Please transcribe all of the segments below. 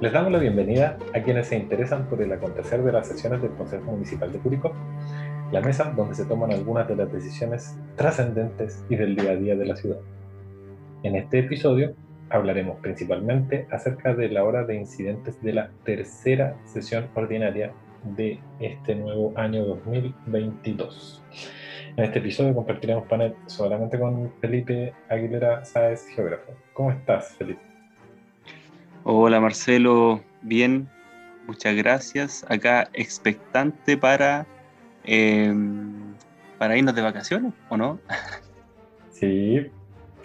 Les damos la bienvenida a quienes se interesan por el acontecer de las sesiones del Consejo Municipal de Curicó, la mesa donde se toman algunas de las decisiones trascendentes y del día a día de la ciudad. En este episodio hablaremos principalmente acerca de la hora de incidentes de la tercera sesión ordinaria de este nuevo año 2022. En este episodio compartiremos panel solamente con Felipe Aguilera Sáez, geógrafo. ¿Cómo estás, Felipe? Hola Marcelo, bien, muchas gracias. Acá expectante para, em, para irnos de vacaciones, ¿o no? Sí,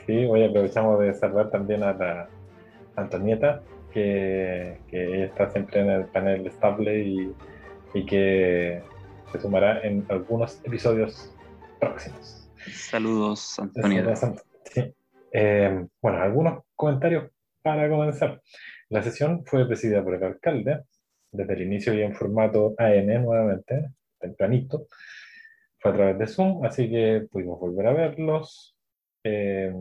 sí, hoy aprovechamos de saludar también a la Antonieta, que, que está siempre en el panel estable y, y que se sumará en algunos episodios próximos. Saludos, Antonieta. Sí. Eh, bueno, algunos comentarios para comenzar. La sesión fue presidida por el alcalde, desde el inicio y en formato AM nuevamente, tempranito. Fue a través de Zoom, así que pudimos volver a verlos. Eh,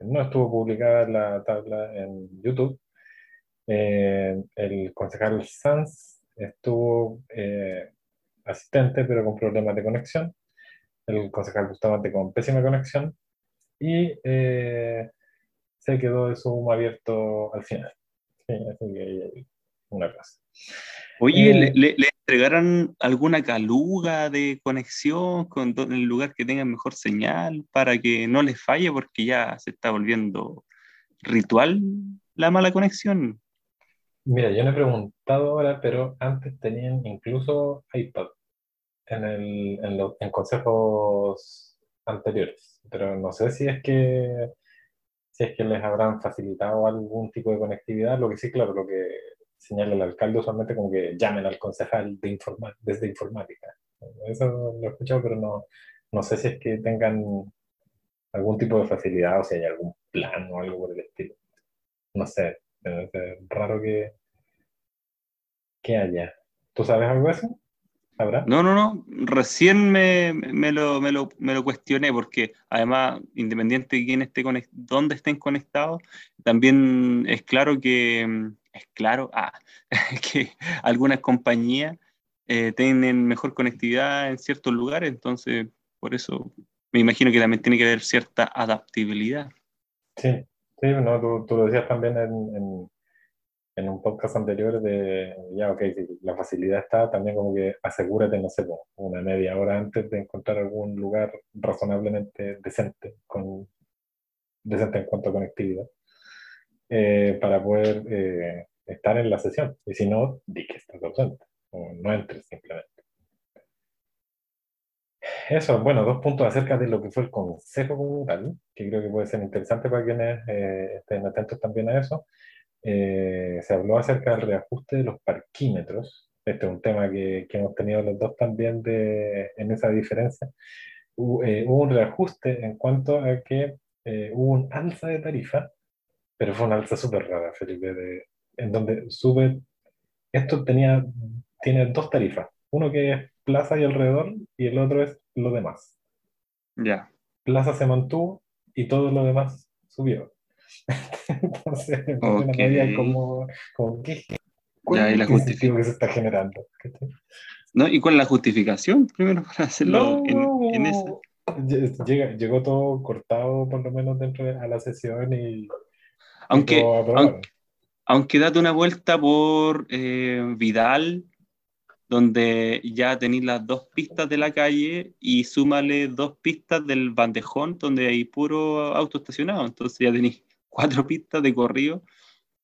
no estuvo publicada la tabla en YouTube. Eh, el concejal Sanz estuvo eh, asistente, pero con problemas de conexión. El concejal Bustamante con pésima conexión. Y se quedó el Zoom abierto al final. Sí, así que una cosa. Oye, eh, ¿le, ¿le, entregaron alguna caluga de conexión con el lugar que tenga mejor señal para que no les falle porque ya se está volviendo ritual la mala conexión? Mira, yo no he preguntado ahora, pero antes tenían incluso iPad en, el, en, los, en consejos anteriores. Pero no sé si es que es que les habrán facilitado algún tipo de conectividad. Lo que sí, claro, lo que señala el alcalde usualmente como que llamen al concejal de desde informática. Eso lo he escuchado, pero no, no sé si es que tengan algún tipo de facilidad o si hay algún plan o algo por el estilo. No sé, es raro que, que haya. ¿Tú sabes algo de eso? No, no, no. Recién me, lo, me, lo, me, lo, cuestioné porque además, independiente de quién esté dónde estén conectados, también es claro que mm, es claro ah, que algunas compañías eh, tienen mejor conectividad en ciertos lugares, entonces por eso me imagino que también tiene que haber cierta adaptabilidad. Sí, sí, no, tú, tú lo decías también en en un podcast anterior de, ya, ok, si la facilidad está, también como que asegúrate, no sé, una media hora antes de encontrar algún lugar razonablemente decente, con, decente en cuanto a conectividad, eh, para poder eh, estar en la sesión. Y si no, di que estás ausente, o no entres simplemente. Eso, bueno, dos puntos acerca de lo que fue el consejo como tal, que creo que puede ser interesante para quienes eh, estén atentos también a eso. Eh, se habló acerca del reajuste de los parquímetros. Este es un tema que, que hemos tenido los dos también de, en esa diferencia. Hubo, eh, hubo un reajuste en cuanto a que eh, hubo un alza de tarifa, pero fue una alza súper rara, Felipe, de, en donde sube, esto tenía, tiene dos tarifas, uno que es plaza y alrededor y el otro es lo demás. Ya. Plaza se mantuvo y todo lo demás subió. Entonces, okay. como, como ¿qué, ya, y la justificación que se está generando? ¿No? ¿Y cuál es la justificación primero para hacerlo no, en, en Llega, llegó todo cortado, por lo menos dentro de la sesión y. Aunque, aunque, aunque, date una vuelta por eh, Vidal, donde ya tenéis las dos pistas de la calle y súmale dos pistas del bandejón, donde hay puro auto estacionado. Entonces ya tenéis cuatro pistas de corrido,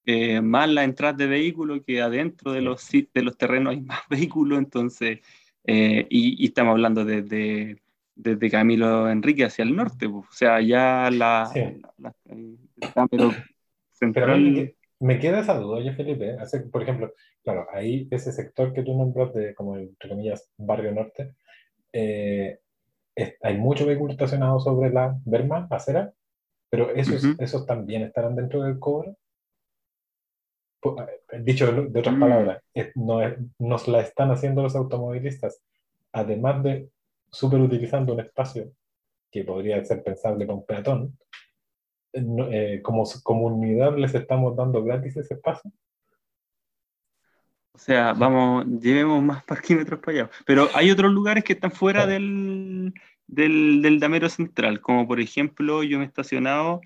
eh, más la entrada de vehículos, que adentro de los, de los terrenos hay más vehículos, entonces, eh, y, y, estamos hablando desde, desde Camilo Enrique hacia el norte, pues, o sea, ya la... Sí. la, la pero central... me queda esa duda, oye Felipe, hace, por ejemplo, claro, ahí ese sector que tú nombras de, como entre comillas, barrio norte, eh, es, hay mucho vehículo estacionado sobre la Berma, acera, pero esos, uh -huh. esos también estarán dentro del cobro. Eh, dicho de otras mm. palabras, no es, nos la están haciendo los automovilistas, además de super utilizando un espacio que podría ser pensable con peatón, eh, eh, como comunidad les estamos dando gratis ese espacio. O sea, vamos, llevemos más parquímetros para allá. Pero hay otros lugares que están fuera del, del, damero central, como por ejemplo, yo me he estacionado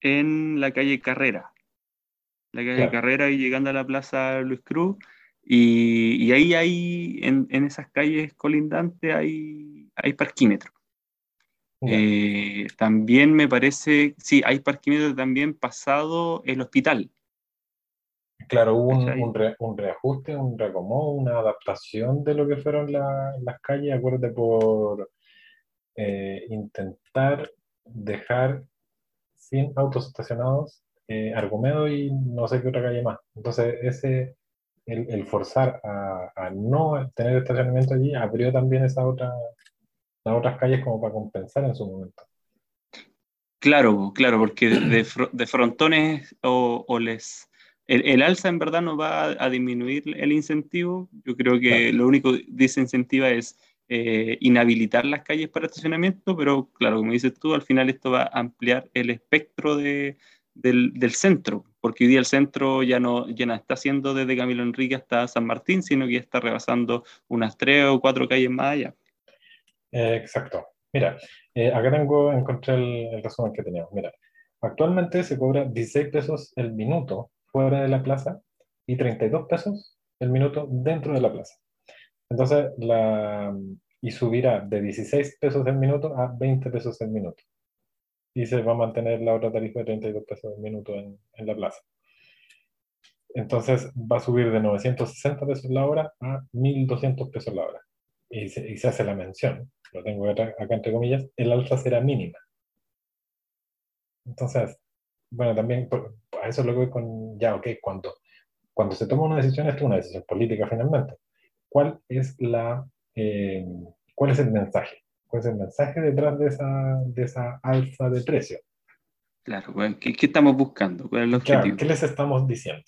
en la calle Carrera. La calle Carrera y llegando a la plaza Luis Cruz. Y, ahí hay, en, esas calles colindantes, hay, hay parquímetros. Eh, también me parece, sí, hay parquímetros también pasado el hospital. Claro, hubo un, reajuste, un reacomodo, una adaptación de lo que fueron las calles, acuérdate, por eh, intentar dejar sin autos estacionados eh, Argumedo y no sé qué otra calle más. Entonces, ese, el, forzar a, no tener estacionamiento allí abrió también esa otra, las otras calles como para compensar en su momento. Claro, claro, porque de, frontones o les el, alza en verdad no va a, disminuir el incentivo. Yo creo que lo único que desincentiva es eh, inhabilitar las calles para estacionamiento, pero claro, como dices tú, al final esto va a ampliar el espectro de, del, centro, porque hoy día el centro ya no, ya no está siendo desde Camilo Enrique hasta San Martín, sino que ya está rebasando unas tres o cuatro calles más allá. Eh, exacto. Mira, eh, acá tengo, encontré el, el resumen que teníamos. Mira, actualmente se cobra 16 pesos el minuto fuera de la plaza y 32 pesos el minuto dentro de la plaza. Entonces, la, y subirá de 16 pesos el minuto a 20 pesos el minuto. Y se va a mantener la otra tarifa de 32 pesos el minuto en, en la plaza. Entonces va a subir de 960 pesos la hora a 1200 pesos la hora. Y se, y se hace la mención, lo tengo acá, entre comillas, el alza será mínima. Entonces, bueno, también a eso lo que voy con, ya, ok, cuando, cuando se toma una decisión, esto es una decisión política finalmente. ¿Cuál es, la, eh, ¿Cuál es el mensaje? ¿Cuál es el mensaje detrás de esa, de esa alza de precio? Claro, ¿qué, ¿qué, estamos buscando? ¿Cuál es el objetivo? ¿Qué les estamos diciendo?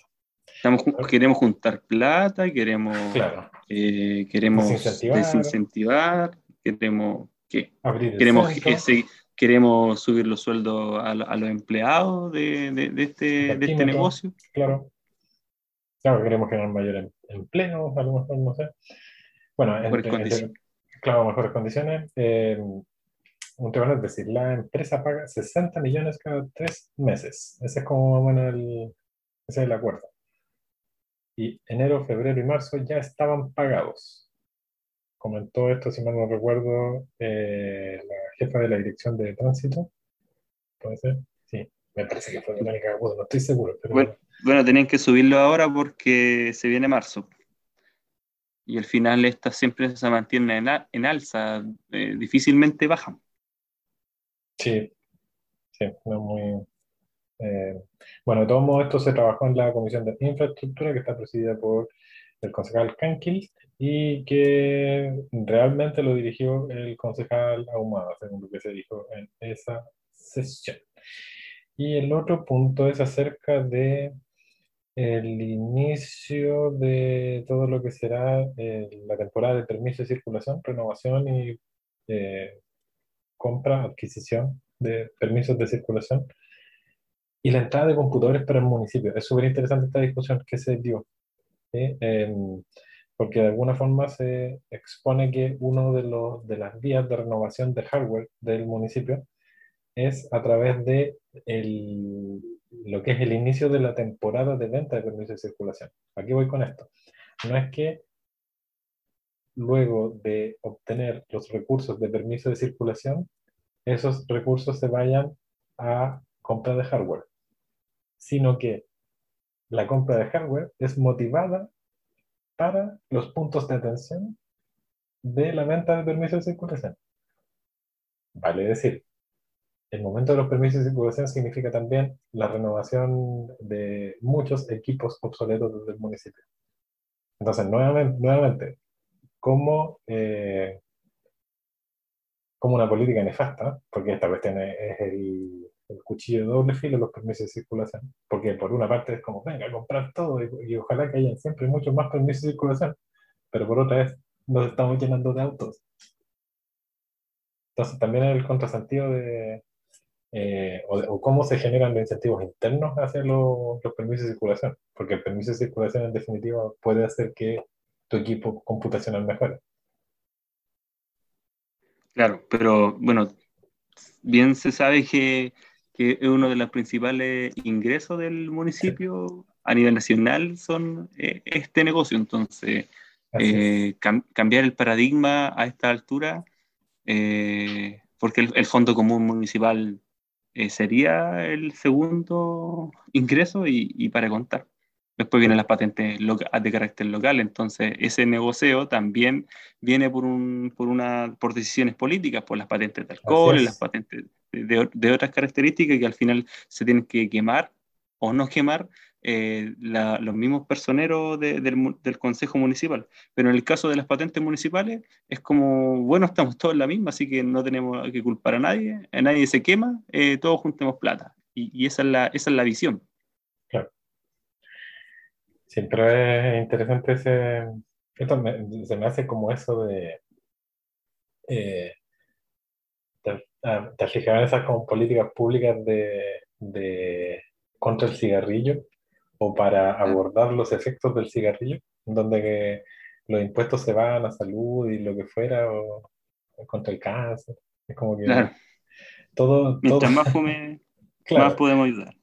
Estamos, queremos juntar plata, queremos, claro. eh, queremos desincentivar. queremos ¿qué? queremos queremos subir los sueldos a, los empleados de, de, este, de este negocio. Claro. Claro, queremos generar mayor em, empleo, a lo mejor, no sé. Bueno, mejores condiciones. claro, mejores condiciones. Eh, un tema es decir, la empresa paga 60 millones cada tres meses. Ese es como bueno, el, ese es el acuerdo. Y enero, febrero y marzo ya estaban pagados comentó esto, si mal no recuerdo, eh, la jefa de la dirección de tránsito. ¿Puede ser? Sí, me parece que fue Verónica no estoy seguro. bueno, bueno, tenían que subirlo ahora porque se viene marzo. Y al final estas siempre se mantienen en, alza, eh, difícilmente bajan. Sí, sí, no muy... Eh, bueno, todo esto se trabajó en la Comisión de Infraestructura, que está presidida por el concejal Cankil, y que realmente lo dirigió el concejal Ahumada, según lo que se dijo en esa sesión. Y el otro punto es acerca de el inicio de todo lo que será eh, la temporada de permiso de circulación, renovación y eh, compra, adquisición de permisos de circulación y la entrada de computadores para el municipio. Es súper interesante esta discusión que se dio. ¿sí? porque de alguna forma se expone que uno de, los, de las vías de renovación de hardware del municipio es a través de el, lo que es el inicio de la temporada de venta de permisos de circulación. Aquí voy con esto. No es que luego de obtener los recursos de permiso de circulación, esos recursos se vayan a compra de hardware, sino que la compra de hardware es motivada para los puntos de atención de la venta de permisos de circulación. Vale decir, el momento de los permisos de circulación significa también la renovación de muchos equipos obsoletos del municipio. Entonces, nuevamente, nuevamente como, eh, como una política nefasta, porque esta cuestión es el, el cuchillo de doble filo los permisos de circulación, porque por una parte es como, venga, comprar todo y, ojalá que haya siempre muchos más permisos de circulación, pero por otra vez nos estamos llenando de autos. Entonces también el contrasentido de, eh, o, cómo se generan los incentivos internos hacia los, los permisos de circulación, porque el permiso de circulación en definitiva puede hacer que tu equipo computacional mejore. Claro, pero bueno, bien se sabe que, que uno de los principales ingresos del municipio a nivel nacional son eh, este negocio. Entonces, eh, cambiar el paradigma a esta altura, eh, porque el, Fondo Común Municipal sería el segundo ingreso y, para contar. Después vienen las patentes de carácter local, entonces ese negocio también viene por, un, por, una, por decisiones políticas, por las patentes de alcohol, las patentes de, de, otras características que al final se tienen que quemar o no quemar eh, los mismos personeros del, Consejo Municipal. Pero en el caso de las patentes municipales es como, bueno, estamos todos en la misma, así que no tenemos que culpar a nadie, a nadie se quema, eh, todos juntemos plata. Y, esa, es la, esa es la visión. Claro. Siempre es interesante ese... Esto se me hace como eso de... Eh, te, te esas como políticas públicas de contra el cigarrillo o para abordar los efectos del cigarrillo, donde que los impuestos se van a salud y lo que fuera, o, contra el cáncer. Es como que todo, Mientras más fume, más podemos ayudar.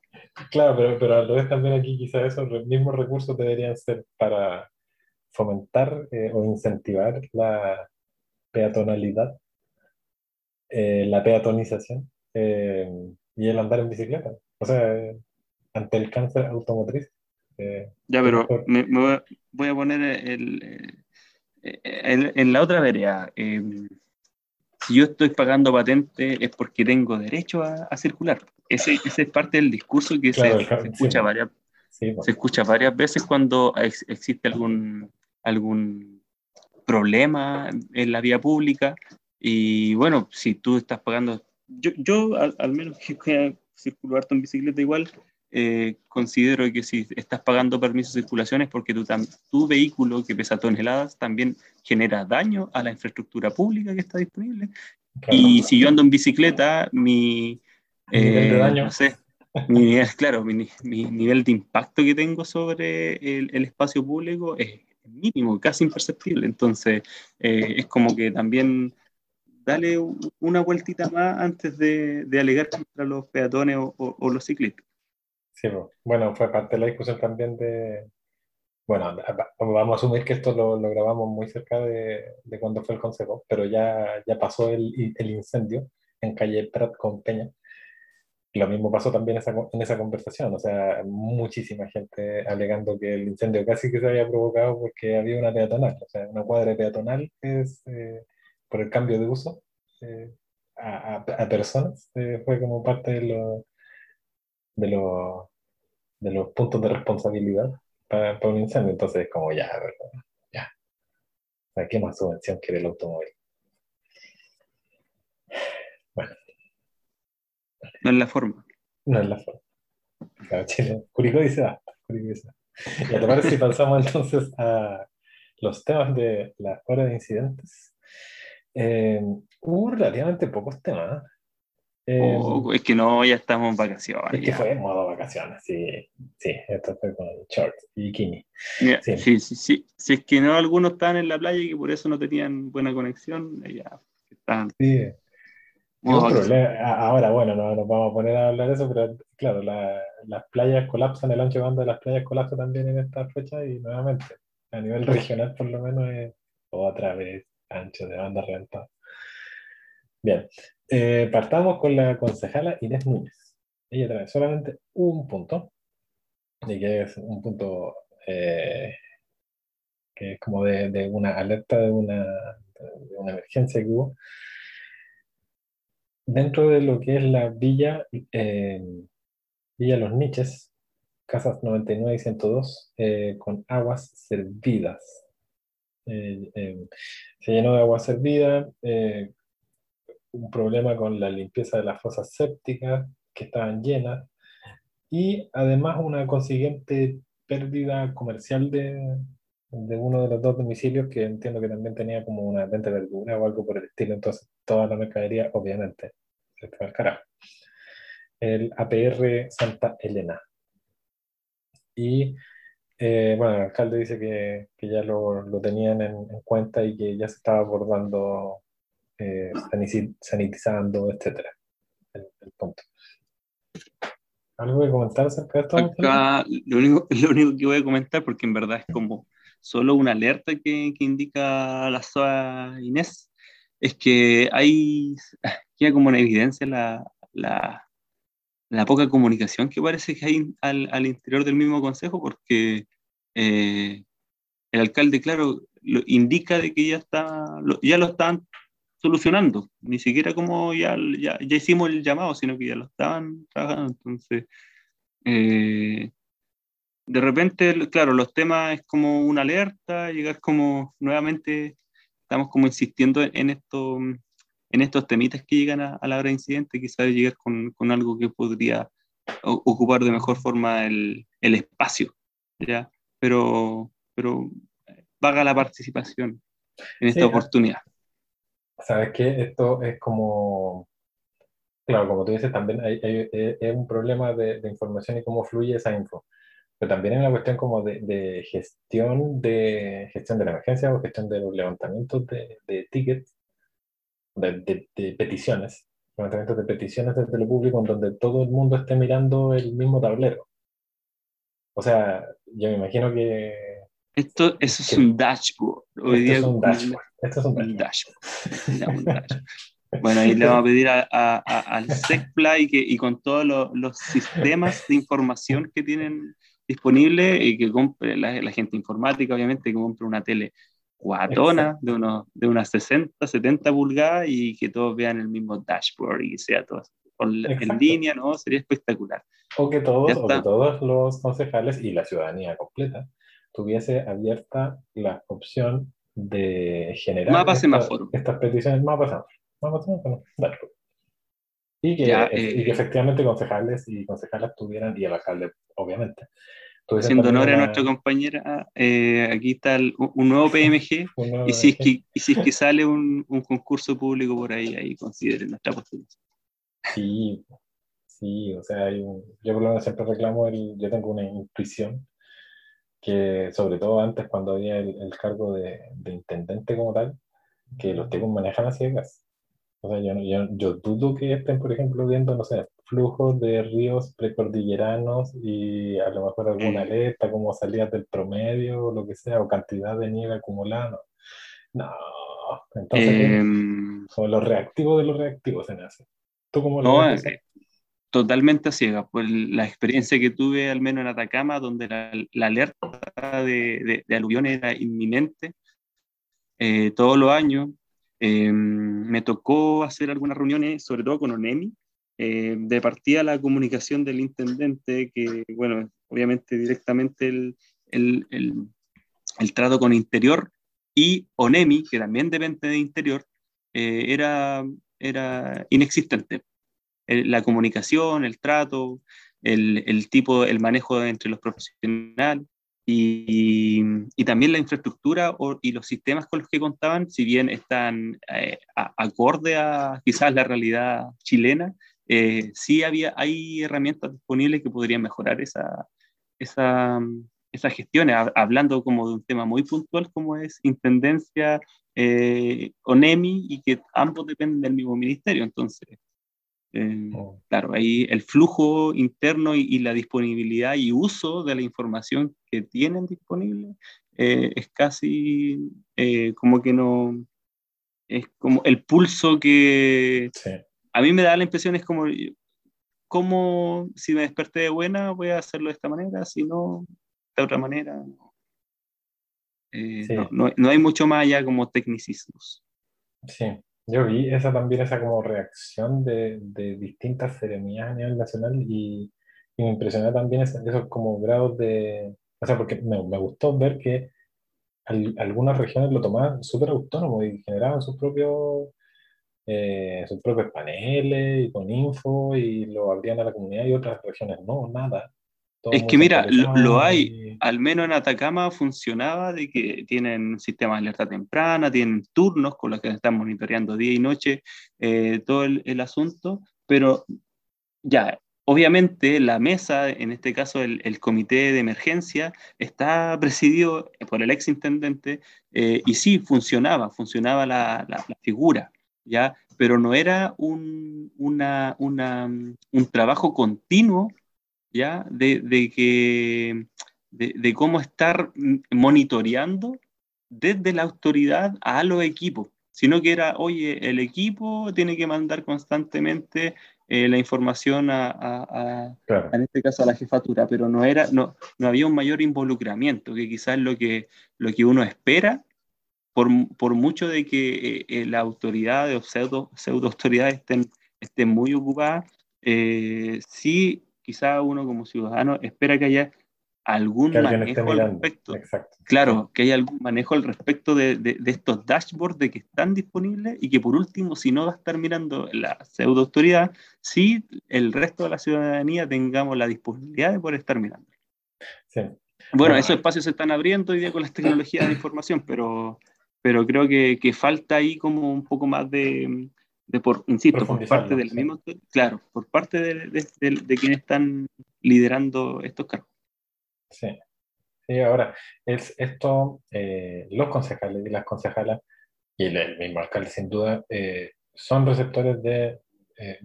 Claro, pero, pero a la vez también aquí quizás esos mismos recursos deberían ser para fomentar eh, o incentivar la peatonalidad, eh, la peatonización eh, y el andar en bicicleta. O sea, ante el cáncer automotriz. Eh, ya, pero me, voy, a, poner el, en la otra vereda. Em, si yo estoy pagando patente es porque tengo derecho a, circular. Ese, ese, es parte del discurso que se, escucha varias, se escucha varias veces cuando existe algún, algún problema en la vía pública. Y bueno, si tú estás pagando, yo, yo al, menos que circulo harto en bicicleta igual, eh, considero que si estás pagando permisos de circulación es porque tu, tu vehículo que pesa toneladas también genera daño a la infraestructura pública que está disponible. Y si yo ando en bicicleta, mi... Eh, no sé, mi nivel, claro, mi, mi, nivel de impacto que tengo sobre el, el espacio público es mínimo, casi imperceptible. Entonces, eh, es como que también dale una vueltita más antes de, de alegar contra los peatones o, o los ciclistas. Sí, bueno, fue parte de la discusión también de, bueno, vamos a asumir que esto lo, lo grabamos muy cerca de, de, cuando fue el consejo, pero ya, ya pasó el, el, incendio en calle Prat con Peña. lo mismo pasó también esa, en esa conversación, o sea, muchísima gente alegando que el incendio casi que se había provocado porque había una peatonal, o sea, una cuadra peatonal es eh, por el cambio de uso eh, a, a, personas, eh, fue como parte de lo de los, de los puntos de responsabilidad para, un incendio. Entonces, como ya, ya. ¿qué más subvención quiere el automóvil? Bueno. No es la forma. No es la forma. Claro, Chile. Curicó dice basta. dice ¿Y te parece si pasamos entonces a los temas de la hora de incidentes? Eh, hubo relativamente pocos temas. Oh, es que no, ya estamos en vacaciones. Es que fue en modo vacaciones, sí. Sí, esto fue con shorts y bikini. sí. sí, sí, Si es que no, algunos estaban en la playa y que por eso no tenían buena conexión, ya están. Sí. Ahora, bueno, no nos vamos a poner a hablar de eso, pero claro, las playas colapsan, el ancho de banda de las playas colapsa también en esta fecha y nuevamente, a nivel regional por lo menos, es otra vez ancho de banda reventado. Bien, eh, partamos con la concejala Inés Núñez. Ella trae solamente un punto, y que es un punto eh, que es como de, una alerta de una, de una, emergencia que hubo. Dentro de lo que es la villa, eh, Villa Los Niches, casas 99 y 102, con aguas servidas. se llenó de agua servida, un problema con la limpieza de las fosas sépticas que estaban llenas y además una consiguiente pérdida comercial de, de uno de los dos domicilios que entiendo que también tenía como una venta de verdura o algo por el estilo, entonces toda la mercadería obviamente se fue al carajo. el APR Santa Elena. Y eh, bueno, el alcalde dice que, que ya lo, lo tenían en, en, cuenta y que ya se estaba abordando, eh, sanitizando, etc. El, el, punto. ¿Algo que comentar acerca de esto? Acá, lo, único, lo único que voy a comentar, porque en verdad es como solo una alerta que, que indica la SOA Inés, es que hay, queda como una evidencia la, la, la poca comunicación que parece que hay al, al interior del mismo consejo, porque eh, el alcalde, claro, lo, indica de que ya, está, lo, ya lo están solucionando, ni siquiera como ya, ya, ya, hicimos el llamado, sino que ya lo estaban trabajando. Entonces, eh, de repente, claro, los temas es como una alerta, llegar como nuevamente, estamos como insistiendo en esto en estos temitas que llegan a, a la hora de incidente, quizás llegar con, con, algo que podría ocupar de mejor forma el, el espacio, ¿ya? Pero, pero vaga la participación en esta sí, oportunidad. ¿Sabes qué? Esto es como, claro, como tú dices, también hay, hay, es un problema de, de, información y cómo fluye esa info. Pero también es una cuestión como de, de gestión, de gestión de la emergencia o gestión de los levantamientos de, de tickets de, de, peticiones, levantamientos de peticiones desde lo público en donde todo el mundo esté mirando el mismo tablero. O sea, yo me imagino que... Esto eso es un dashboard. Hoy esto, es un dashboard. esto es un dashboard. Bueno, ahí le vamos a pedir a, a, a, al SECPLA y, que, y con todos los, los, sistemas de información que tienen disponibles y que compre la, la, gente informática, obviamente, que compre una tele guatona de, unos, de unas 60, 70 pulgadas y que todos vean el mismo dashboard y sea todo en línea, ¿no? Sería espectacular. O que, todos, o que todos los concejales y la ciudadanía completa tuviese abierta la opción de generar mapa esta, estas peticiones, mapa semáforo, mapa semáforo, dashboard. Y que, ya, eh, y que efectivamente concejales y concejalas tuvieran, y el alcalde, obviamente, Haciendo honor a nuestra compañera, eh, aquí está el, un nuevo PMG, un nuevo y, si es que, y si es que sale un, un, concurso público por ahí, ahí consideren nuestra postulación. Sí, sí, o sea, un, yo por lo menos siempre reclamo, el, yo tengo una intuición que sobre todo antes cuando había el, el cargo de, de, intendente como tal, que los tipos manejan a ciegas. O sea, yo, yo, yo, dudo que estén, por ejemplo, viendo, no sé, flujos de ríos precordilleranos y a lo mejor alguna alerta, como salidas del promedio o lo que sea, o cantidad de nieve acumulada. No, entonces, eh, son los reactivos de los reactivos en eso. ¿Tú cómo lo no, ves? Eh, totalmente a ciega. Pues la experiencia que tuve, al menos en Atacama, donde la, alerta de, de, aluvión era inminente, eh, todos los años eh, me tocó hacer algunas reuniones, sobre todo con ONEMI, eh, de partida la comunicación del intendente, que, bueno, obviamente directamente el, el, el, el trato con Interior y ONEMI, que también depende de Interior, eh, era, era inexistente. El, la comunicación, el trato, el, el, tipo, el manejo entre los profesionales. Y, y, también la infraestructura o, y los sistemas con los que contaban, si bien están eh, a, acorde a quizás la realidad chilena, eh, sí había, hay herramientas disponibles que podrían mejorar esa, esa, esa gestión, hablando como de un tema muy puntual como es Intendencia eh, ONEMI y que ambos dependen del mismo ministerio. Entonces, eh, oh. Claro, ahí el flujo interno y, y, la disponibilidad y uso de la información que tienen disponible eh, es casi eh, como que no, es como el pulso que sí. a mí me da la impresión, es como, como si me desperté de buena voy a hacerlo de esta manera, si no, de otra manera. Sí. No, no, no hay mucho más allá como tecnicismos. Sí, yo vi esa también, esa como reacción de, de distintas ceremonias a nivel nacional y, y me impresionó también esos, esos, como grados de, o sea, porque me, me gustó ver que al, algunas regiones lo tomaban súper autónomo y generaban sus propios, eh, sus propios paneles y con info y lo abrían a la comunidad y otras regiones no, nada. Es que mira, lo, lo, hay, al menos en Atacama funcionaba de que tienen sistemas de alerta temprana, tienen turnos con los que están monitoreando día y noche eh, todo el, asunto, pero ya, obviamente la mesa, en este caso el, comité de emergencia, está presidido por el ex intendente eh, y sí, funcionaba, funcionaba la, figura, ¿ya? pero no era un, una, un trabajo continuo ¿ya? De, que, de, cómo estar monitoreando desde la autoridad a los equipos, sino que era, oye, el equipo tiene que mandar constantemente eh, la información a, en este caso a la jefatura, pero no, era, no, no había un mayor involucramiento, que quizás lo que, lo que uno espera, por, por mucho de que eh, eh, la autoridad o pseudo, pseudo autoridades estén, estén muy ocupadas, sí, quizás uno como ciudadano espera que haya algún manejo al respecto. Claro, que haya algún manejo al respecto de, de, estos dashboards de que están disponibles y que por último, si no va a estar mirando la pseudo autoridad, si el resto de la ciudadanía tengamos la disponibilidad de poder estar mirando. Bueno, esos espacios se están abriendo hoy día con las tecnologías de información, pero, pero creo que, que falta ahí como un poco más de, de por, insisto, por parte del mismo, claro, por parte de, de, de, quienes están liderando estos cargos. Sí. Sí, ahora, es esto, eh, los concejales y las concejalas, y el, mismo alcalde sin duda, eh, son receptores de eh,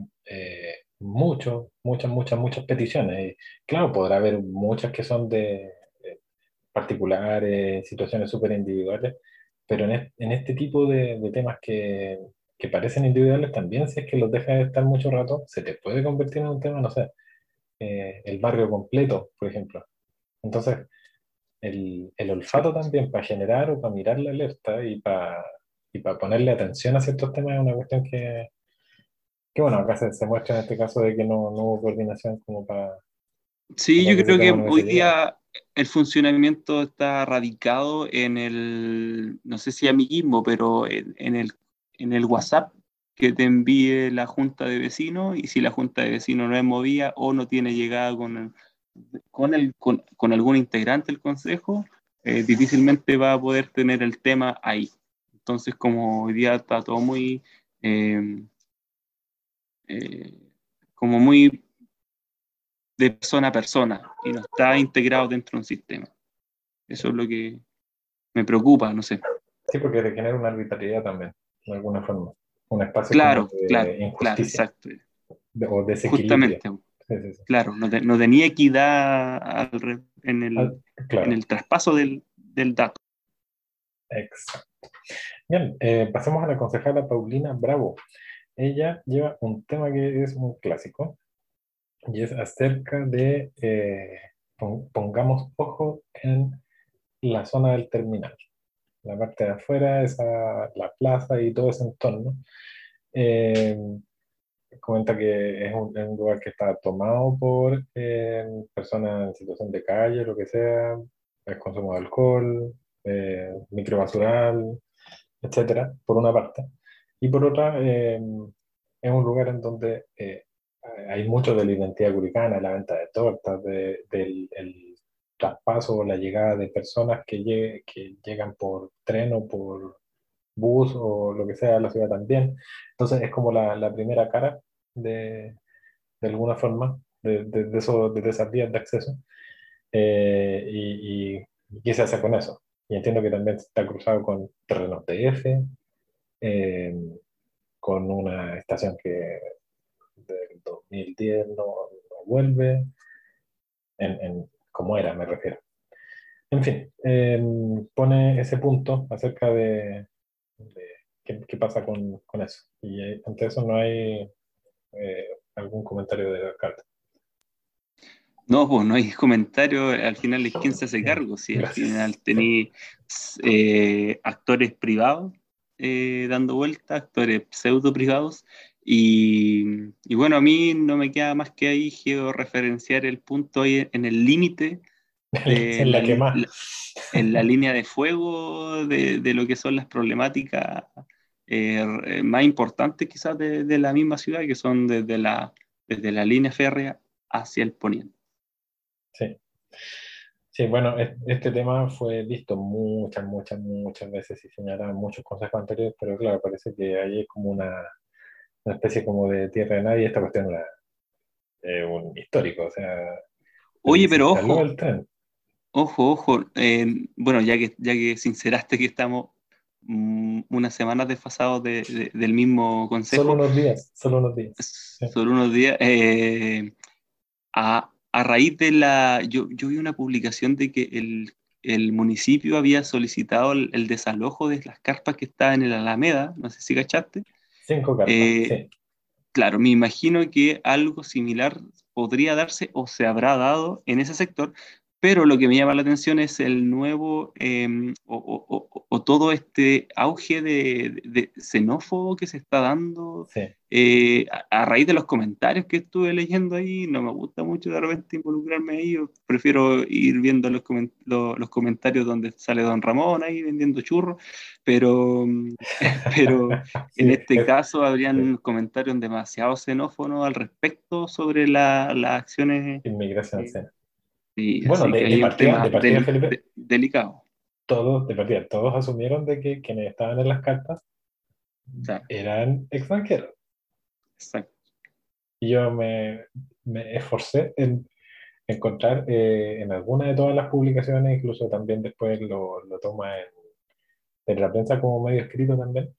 muchos, muchas, muchas, muchas peticiones. Y claro, podrá haber muchas que son de particulares, situaciones súper individuales, pero en, en, este tipo de, de temas que, que parecen individuales también, si es que los dejas de estar mucho rato, se te puede convertir en un tema, no sé, el barrio completo, por ejemplo. Entonces, el, el, olfato también para generar o para mirar la alerta y para, y para ponerle atención a ciertos temas es una cuestión que, que bueno, acá se, muestra en este caso de que no, no hubo coordinación como para... Sí, yo creo que hoy día el funcionamiento está radicado en el, no sé si amiguismo, pero en, en, el, en el WhatsApp que te envíe la junta de vecinos y si la junta de vecinos no es movida o no tiene llegada con con, el, con, con algún integrante del consejo, eh, difícilmente va a poder tener el tema ahí. Entonces, como hoy día está todo muy, em, eh, como muy de persona a persona y no está integrado dentro de un sistema. Eso es lo que me preocupa, no sé. Sí, porque genera una arbitrariedad también, de alguna forma. Un espacio claro, de claro, claro, exacto. o desequilibrio. Justamente. Claro, no, tenía equidad en, el, traspaso del, dato. Exacto. Bien, eh, pasemos a la concejala Paulina Bravo. Ella lleva un tema que es un clásico y es acerca de, eh, pongamos ojo en la zona del terminal. La parte de afuera, esa, la plaza y todo ese entorno. Eh, comenta que es un, lugar que está tomado por eh, personas en situación de calle, lo que sea, el consumo de alcohol, eh, microbasural, etcétera, por una parte. Y por otra, eh, es un lugar en donde eh, hay mucho de la identidad curicana, la venta de tortas, de, del el traspaso o la llegada de personas que, que llegan por tren o por bus o lo que sea a la ciudad también. Entonces es como la, la primera cara de, de alguna forma de, de, de, eso, de esas vías de acceso. Eh, y, y, qué se hace con eso. Y entiendo que también está cruzado con terrenos TF, eh, con una estación que del 2010 no, no vuelve, en, en, como era, me refiero. En fin, eh, pone ese punto acerca de, de qué, qué, pasa con, con, eso. Y ante eso no hay eh, algún comentario de alcalde. No, pues no hay comentario, al final es quien se hace cargo, si al final tenéis eh, actores privados eh, dando vueltas, actores pseudo privados, y, y, bueno, a mí no me queda más que ahí georreferenciar el punto ahí en el límite en la, la, en la línea de fuego de, de, lo que son las problemáticas eh, más importantes quizás de, de, la misma ciudad, que son desde la, desde la línea férrea hacia el poniente. Sí. Sí, bueno, este tema fue visto muchas, muchas, muchas veces y señalado en muchos consejos anteriores, pero claro, parece que ahí es como una, una especie como de tierra de nadie esta cuestión la, un histórico, o sea. Oye, pero ojo. Ojo, ojo. bueno, ya que, ya que sinceraste que estamos mm, unas semanas desfasados de, del mismo consejo. Solo unos días, solo unos días. Solo unos días. Eh, a, a, raíz de la. Yo, yo vi una publicación de que el, el municipio había solicitado el, desalojo de las carpas que estaban en la Alameda, no sé si cachaste. Cinco carpas, eh, sí. Claro, me imagino que algo similar podría darse o se habrá dado en ese sector, pero lo que me llama la atención es el nuevo em, o, todo este auge de, xenófobo que se está dando eh, a, raíz de los comentarios que estuve leyendo ahí. No me gusta mucho de repente involucrarme ahí. Yo prefiero ir viendo los, los, comentarios donde sale Don Ramón ahí vendiendo churros, pero, pero en este caso habrían comentarios demasiado xenófobos al respecto sobre las acciones. Inmigración, sí bueno, de, partida, Felipe, delicado. Todos, de partida, todos asumieron de que quienes estaban en las cartas eran extranjeros. Exacto. Y yo me, me esforcé en encontrar eh, en alguna de todas las publicaciones, incluso también después lo, lo toma en, en, la prensa como medio escrito también,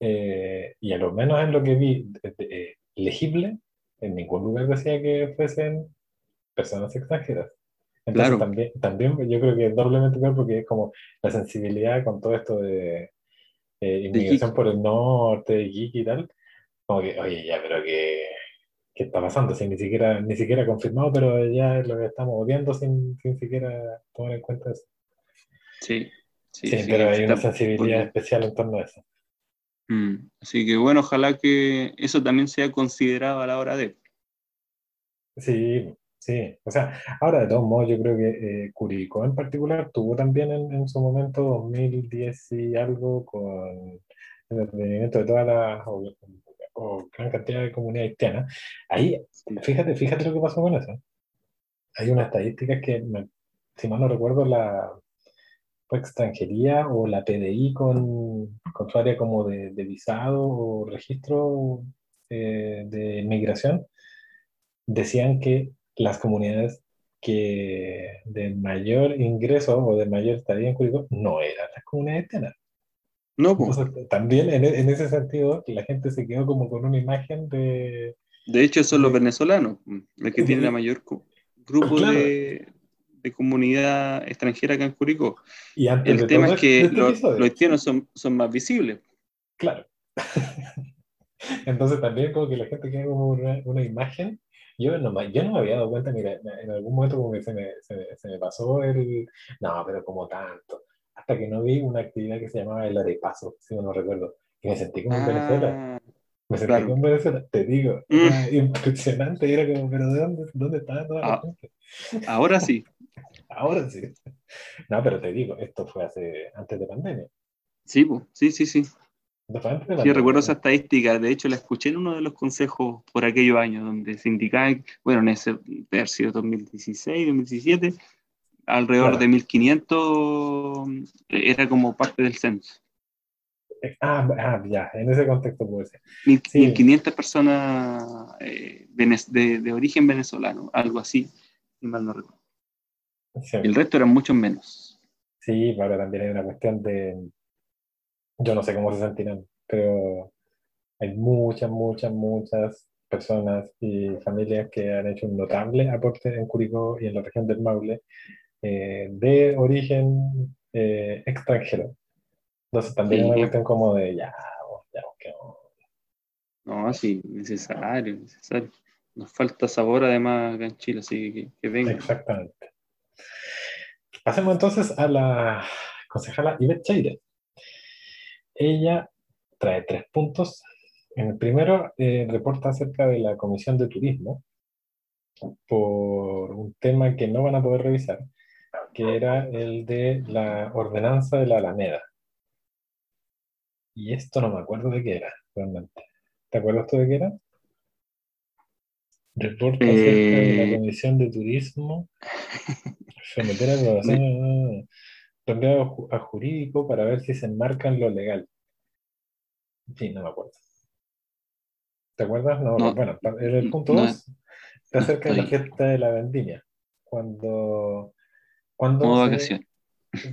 eh, y a lo menos en lo que vi eh, legible, en ningún lugar decía que fuesen personas extranjeras. Entonces claro. también, también yo creo que es doblemente peor porque es como la sensibilidad con todo esto de eh, inmigración por el norte, geek y tal, como que, oye, ya, pero que, ¿qué está pasando? Si ni siquiera, ni siquiera confirmado, pero ya es lo que estamos viendo sin, sin siquiera tomar en cuenta eso. Sí, sí, sí, pero hay una sensibilidad especial en torno a eso. Mm, así que bueno, ojalá que eso también sea considerado a la hora de... Sí, Sí, o sea, ahora de todos modos yo creo que eh, Curicó en particular tuvo también en, su momento 2010 y algo con el advenimiento de toda la o, gran cantidad de comunidad haitiana. Ahí, fíjate, fíjate lo que pasó con eso. Hay unas estadísticas que, si mal no recuerdo, la extranjería o la PDI con, con su área como de, visado o registro eh, de inmigración, decían que las comunidades que de mayor ingreso o de mayor estadía en Curicó no eran las comunidades tenas. No, pues. también en, en, ese sentido, la gente se quedó como con una imagen de... De hecho, son los venezolanos, los que tienen la mayor grupo de, de, comunidad extranjera acá en Curicó. Y El tema es que este los, los haitianos son, son más visibles. Claro. Entonces también como que la gente queda como una, una imagen yo no, yo no me había dado cuenta, mira, en algún momento como que se me, se, me pasó el... No, pero como tanto. Hasta que no vi una actividad que se llamaba el arepaso, si no, recuerdo. Y me sentí como en Venezuela. Ah, me sentí como en Venezuela, te digo, mm. impresionante. Era como, pero ¿de dónde, dónde está toda la ah, gente? Ahora sí. ahora sí. No, pero te digo, esto fue hace, antes de pandemia. Sí, sí, sí, sí. Sí, recuerdo esa estadística, de hecho la escuché en uno de los consejos por aquellos años, donde se indicaba, bueno, en ese tercio 2016, 2017, alrededor de 1500 eh, era como parte del censo. Eh, ah, ah, ya, en ese contexto puede ser. 1500 personas eh, de, de, origen venezolano, algo así, si mal no recuerdo. El resto eran muchos menos. Sí, pero también hay una cuestión de, yo no sé cómo se sentirán, pero hay muchas, muchas, muchas personas y familias que han hecho un notable aporte en Curicó y en la región del Maule eh, de origen eh, extranjero. Entonces también es una cuestión como de ya, ya, que no. sí, necesario, necesario. Nos falta sabor además acá en Chile, así que, que venga. Exactamente. Pasemos entonces a la concejala Ivette Chaire ella trae tres puntos. En el primero, eh, reporta acerca de la Comisión de Turismo por un tema que no van a poder revisar, que era el de la ordenanza de la Alameda. Y esto no me acuerdo de qué era, realmente. ¿Te acuerdas tú de qué era? Reporta acerca de la eh. Comisión de Turismo. Someter enviado a jurídico para ver si se enmarca en lo legal. Sí, no me acuerdo. ¿Te acuerdas? No, bueno, era el punto 2. está cerca de la fiesta de la vendimia. Cuando. cuando modo vacaciones.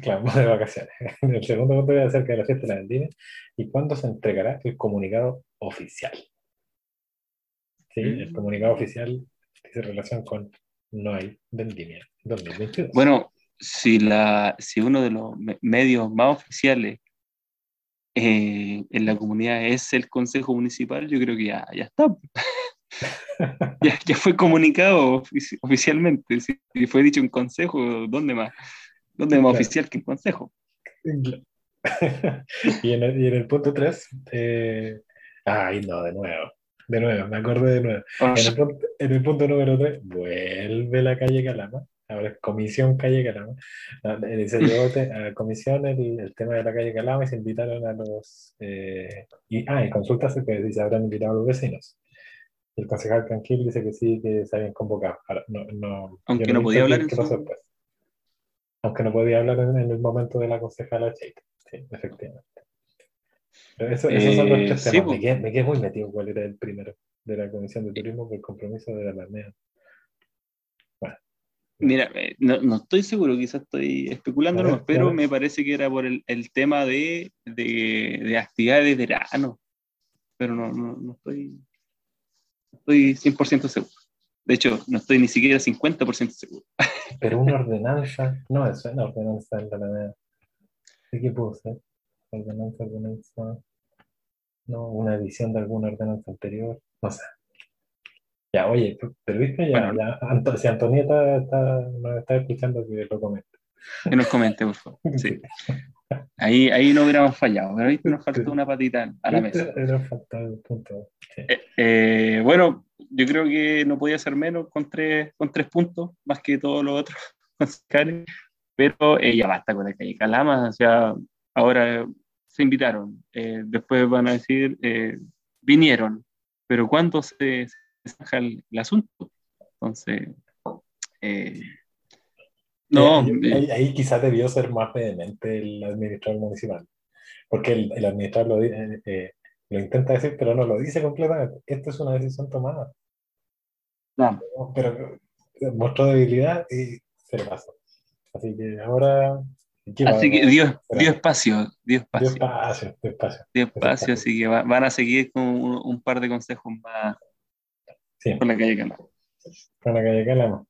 Claro, modo de vacaciones. El segundo punto es acerca de la fiesta de la vendimia y cuándo se entregará el comunicado oficial. Sí, el mm. comunicado oficial tiene relación con no hay vendimia 2022. Bueno, si, la, si uno de los medios más oficiales eh, en la comunidad es el Consejo Municipal, yo creo que ya, ya está. ya, ya, fue comunicado oficialmente. Si fue dicho en consejo, ¿dónde más? ¿Dónde más oficial que en consejo? y, en el, y, en el, punto 3, eh, ay no, de nuevo, de nuevo, me acordé de nuevo. Ah, en, el punto, en, el punto, número 3, vuelve la calle Calama, ahora es Comisión Calle Calama. Se llevó a comisión el, el, tema de la calle Calama y se invitaron a los. Eh, y, ah, y consultas que se habrán invitado a los vecinos. El concejal Tranquil dice que sí, que se habían convocado. no, no, Aunque no, podía hablar. Aunque no podía hablar en, el momento de la concejala Cheika. Sí, efectivamente. Pero eso, esos son los tres eh, temas. me, quedé, me, muy metido cuál era el primero de la Comisión de Turismo por el compromiso de la Alameda. Mira, eh, no, no, estoy seguro, quizás estoy especulando, pero me parece que era por el, el tema de, de, de, actividades de verano. Pero no, no, no estoy estoy 100% seguro. De hecho, no estoy ni siquiera 50% seguro. Pero una ordenanza, no, eso es una ordenanza en la Alameda. ¿Qué pudo ser? Ordenanza, ordenanza. No, una edición de alguna ordenanza anterior. No sé. Ya, oye, pero viste, ya, ya si Antonieta está, nos está escuchando, que lo comente. Que nos comente, por favor. Sí. Ahí, ahí no hubiéramos fallado, pero ahí nos faltó una patita a la mesa. Eh, eh, bueno, yo creo que no podía ser menos con tres, con tres puntos, más que todos los otros pero eh, ya basta con la calle Calama, o sea, ahora se invitaron, después van a decir, vinieron, pero ¿cuándo se, se el, el, asunto? Entonces, no, ahí, quizás debió ser más vehemente el administrador municipal, porque el, el administrador lo, eh, eh, lo, intenta decir, pero no lo dice completamente. Esta es una decisión tomada. No. Pero mostró debilidad y se le pasó. Así que ahora... Así que dio, dio, espacio, dio espacio. Dio espacio, dio espacio. Dio espacio, así que van a seguir con un, un, par de consejos más sí. con la calle Calama. Con la calle Calama.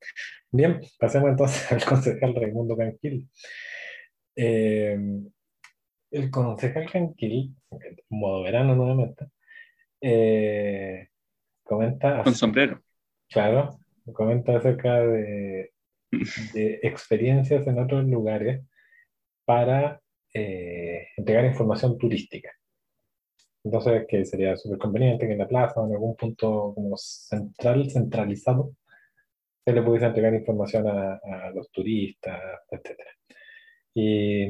Bien, pasemos entonces al concejal Raimundo Canquil. Eh, el concejal Canquil, modo verano nuevamente, eh, comenta... Con sombrero. Claro, comenta acerca de, experiencias en otros lugares para eh, entregar información turística. Entonces, que sería súper conveniente que en la plaza o en algún punto como central, centralizado, se le pudiese entregar información a, los turistas, etc. Y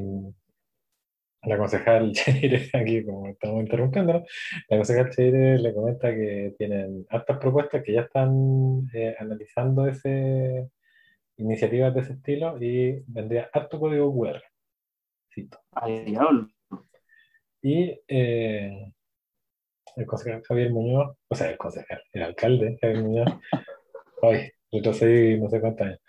la concejal Cheire, aquí como estamos interrumpiendo, la concejal Cheire le comenta que tienen hartas propuestas que ya están eh, analizando ese, iniciativas de ese estilo y vendría harto código QR. Y eh, el concejal Javier Muñoz, o sea, el concejal, el alcalde Javier Muñoz, hoy retrocedí no sé cuántos años.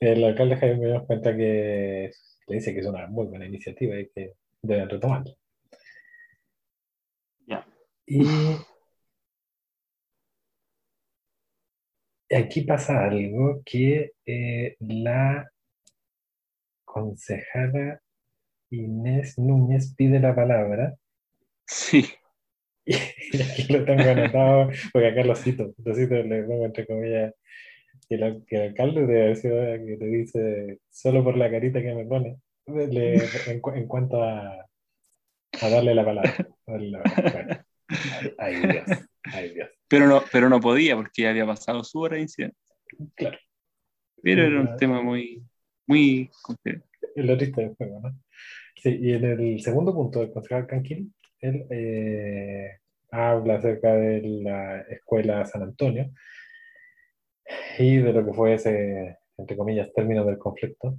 El alcalde Jaime me cuenta que le dice que es una muy buena iniciativa y que deben retomarla. Ya. Y aquí pasa algo que eh, la concejala Inés Núñez pide la palabra. Sí. Y aquí lo tengo anotado, porque acá lo cito, lo cito, le pongo entre comillas que, el alcalde de ciudad que te dice, solo por la carita que me pone, en, cuanto a, a, darle la palabra. Ay, Dios, ay, Dios. Pero no, pero no podía porque ya había pasado su hora de incidente. Claro. Pero era un tema muy, muy El artista del juego, ¿no? Sí, y en el segundo punto del concejal Canquín, él eh, habla acerca de la escuela San Antonio, y de lo que fue ese, entre comillas, término del conflicto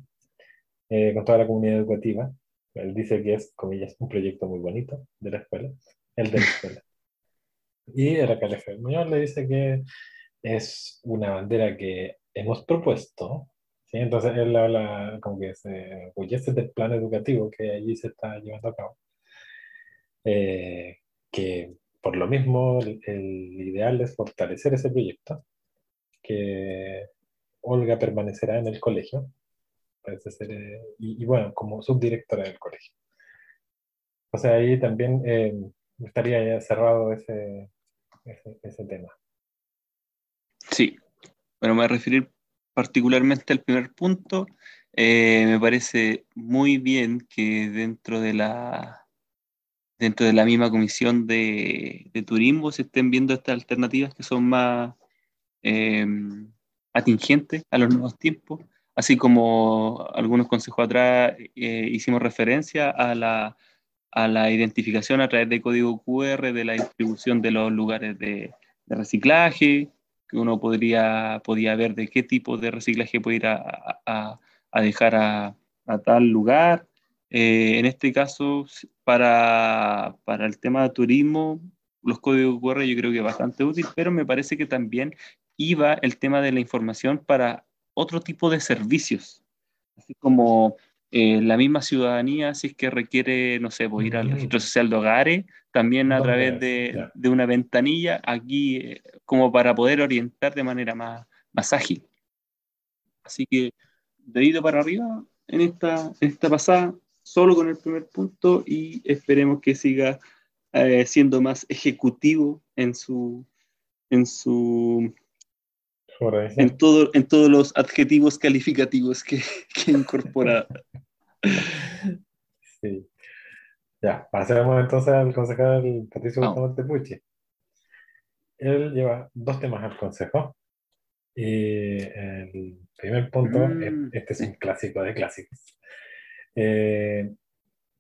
eh, con toda la comunidad educativa. Él dice que es, comillas, un proyecto muy bonito de la escuela, el de la escuela. Y el alcalde Muñoz le dice que es una bandera que hemos propuesto. ¿sí? Entonces él habla como que se enorgullece del plan educativo que allí se está llevando a cabo. Eh, que por lo mismo el, ideal es fortalecer ese proyecto, que Olga permanecerá en el colegio, parece ser, eh, y, bueno, como subdirectora del colegio. O sea, ahí también eh, estaría ya cerrado ese, ese, tema. Sí, bueno, me voy a referir particularmente al primer punto. Eh, me parece muy bien que dentro de la dentro de la misma comisión de, turismo se estén viendo estas alternativas que son más em, atingentes a los nuevos tiempos, así como algunos consejos atrás eh, hicimos referencia a la, a la identificación a través de código QR de la distribución de los lugares de, reciclaje, que uno podría podía ver de qué tipo de reciclaje puede ir a, a, dejar a, tal lugar. Eh, en este caso, para, para, el tema de turismo, los códigos QR yo creo que es bastante útil, pero me parece que también iba el tema de la información para otro tipo de servicios, así como eh, la misma ciudadanía, si es que requiere, no sé, pues, ir al mm. registro social de hogares, también a través de, de, una ventanilla, aquí eh, como para poder orientar de manera más, más ágil. Así que, dedito para arriba en esta, en esta pasada, solo con el primer punto y esperemos que siga eh, siendo más ejecutivo en su, en su en, todo, en todos los adjetivos calificativos que, que incorpora. sí. Ya, pasemos entonces al concejal Patricio Bustamante Pucci. Él lleva dos temas al consejo. Y el primer punto, mm. este es un clásico de clásicos. Eh,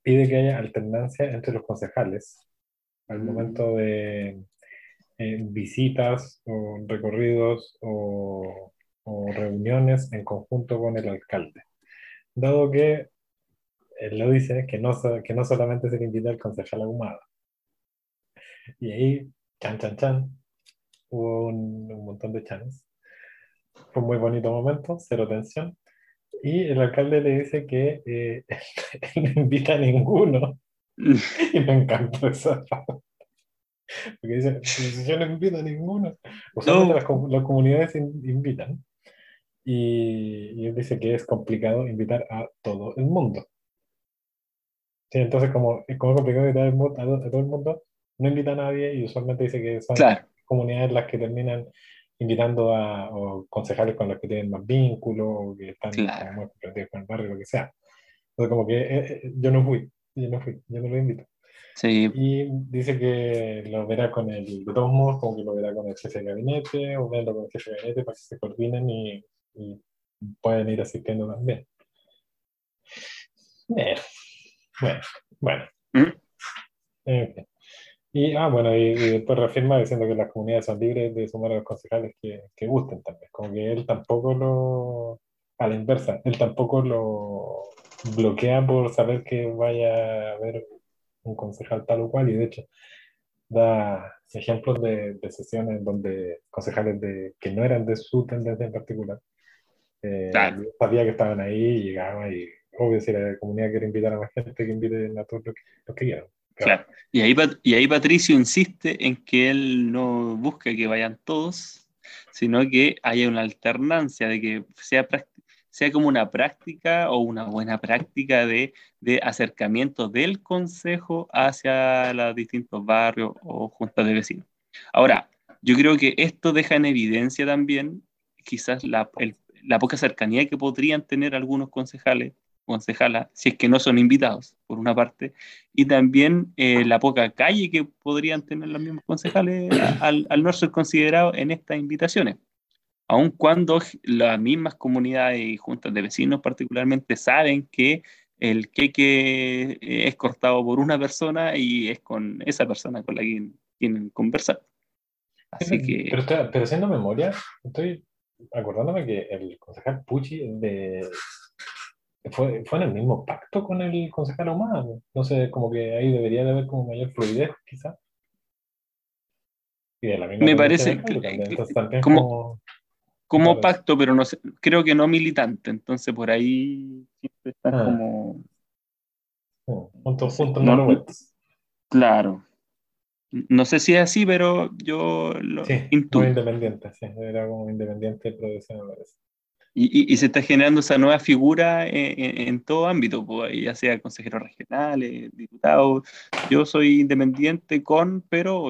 pide que haya alternancia entre los concejales al momento de visitas o recorridos o, reuniones en conjunto con el alcalde. Dado que él lo dice que no, que no solamente se le invita al concejal ahumado. Y ahí, chan, chan, chan, hubo un, montón de chanes. Fue un muy bonito momento, cero tensión. Y el alcalde le dice que eh, no invita a ninguno. y me encantó esa porque dice, yo no invito a ninguno. Usualmente las, las, comunidades invitan. Y, él dice que es complicado invitar a todo el mundo. Sí, entonces, como es complicado invitar a, todo el mundo, no invita a nadie y usualmente dice que son comunidades las que terminan invitando a o concejales con los que tienen más vínculos o que están comprometidos con el barrio, lo que sea. Entonces, como que eh, eh, yo no fui, yo no fui, yo no lo invito. Y dice que lo verá con el, de todos modos, como que lo verá con el jefe de gabinete, o verlo con el jefe de gabinete para que se coordinen y, y pueden ir asistiendo también. Bueno, bueno. ¿Mm? Y, ah, bueno, y, después reafirma diciendo que las comunidades son libres de sumar a los concejales que, que gusten también. Como que él tampoco lo, a la inversa, él tampoco lo bloquea por saber que vaya a haber un concejal tal o cual, y de hecho da ejemplos de, de sesiones donde concejales de, que no eran de su tendencia en particular, eh, sabía que estaban ahí y llegaban y obvio si la comunidad quiere invitar a más gente que invite a todos los que, que quieran. Claro. Y, ahí, y ahí Patricio insiste en que él no busca que vayan todos, sino que haya una alternancia de que sea sea como una práctica o una buena práctica de, de acercamiento del consejo hacia los distintos barrios o juntas de vecinos. Ahora, yo creo que esto deja en evidencia también quizás la, la poca cercanía que podrían tener algunos concejales concejalas, si es que no son invitados, por una parte, y también eh, la poca calle que podrían tener los mismos concejales al, al no ser considerados en estas invitaciones aun cuando las mismas comunidades y juntas de vecinos particularmente saben que el queque eh, es cortado por una persona y es con esa persona con la que tienen conversar. Así que... Pero, pero haciendo memoria, estoy acordándome que el concejal Pucci de... fue, fue en el mismo pacto con el concejal humano. No sé, como que ahí debería de haber como mayor fluidez, quizás. Me parece como, como, pacto, pero no sé, creo que no militante, entonces por ahí siempre están ah. como... Juntos, juntos, no, no, Claro. No sé si es así, pero yo lo sí, independiente, sí, era como independiente producción, me parece. Y, y, se está generando esa nueva figura en, en, todo ámbito, pues, ya sea consejeros regionales, diputados. Yo soy independiente con, pero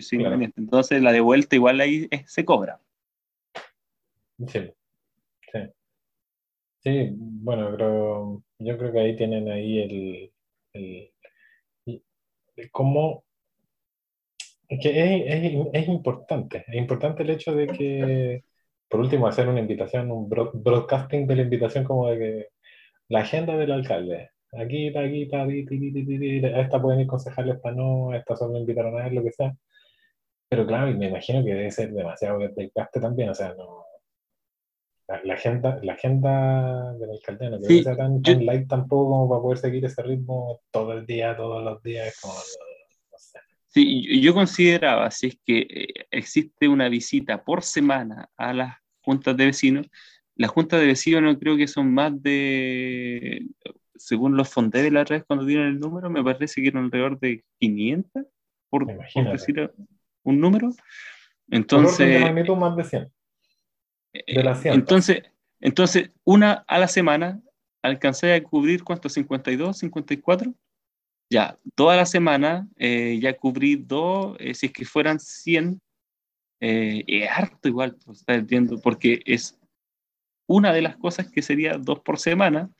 sí, Entonces la de vuelta igual ahí se cobra. Sí, sí. Sí, bueno, creo, yo creo que ahí tienen ahí el, el, el cómo es que es, es, importante, es importante el hecho de que, por último, hacer una invitación, un broadcasting de la invitación como de que la agenda del alcalde, aquí, aquí, aquí, a esta pueden ir concejales, para no, a esta solo invitaron a él, lo que sea. Pero claro, me imagino que debe ser demasiado desgaste también, o sea, no... La, agenda, la agenda del alcalde no sí, sea tan, light tampoco como para poder seguir ese ritmo todo el día, todos los días, como... Sí, yo consideraba, si es que eh, existe una visita por semana a las juntas de vecinos, las juntas de vecinos no creo que son más de, según los fondeos de la red cuando tienen el número, me parece que eran alrededor de 500, por, decir un número. Entonces... más de 100. De las 100. Entonces, entonces, una a la semana, alcancé a cubrir, ¿cuántos? ¿52, 54? Ya, toda la semana eh, ya cubrí dos, eh, si es que fueran 100, eh, es harto igual, pues, está entiendo, porque es una de las cosas que sería dos por semana,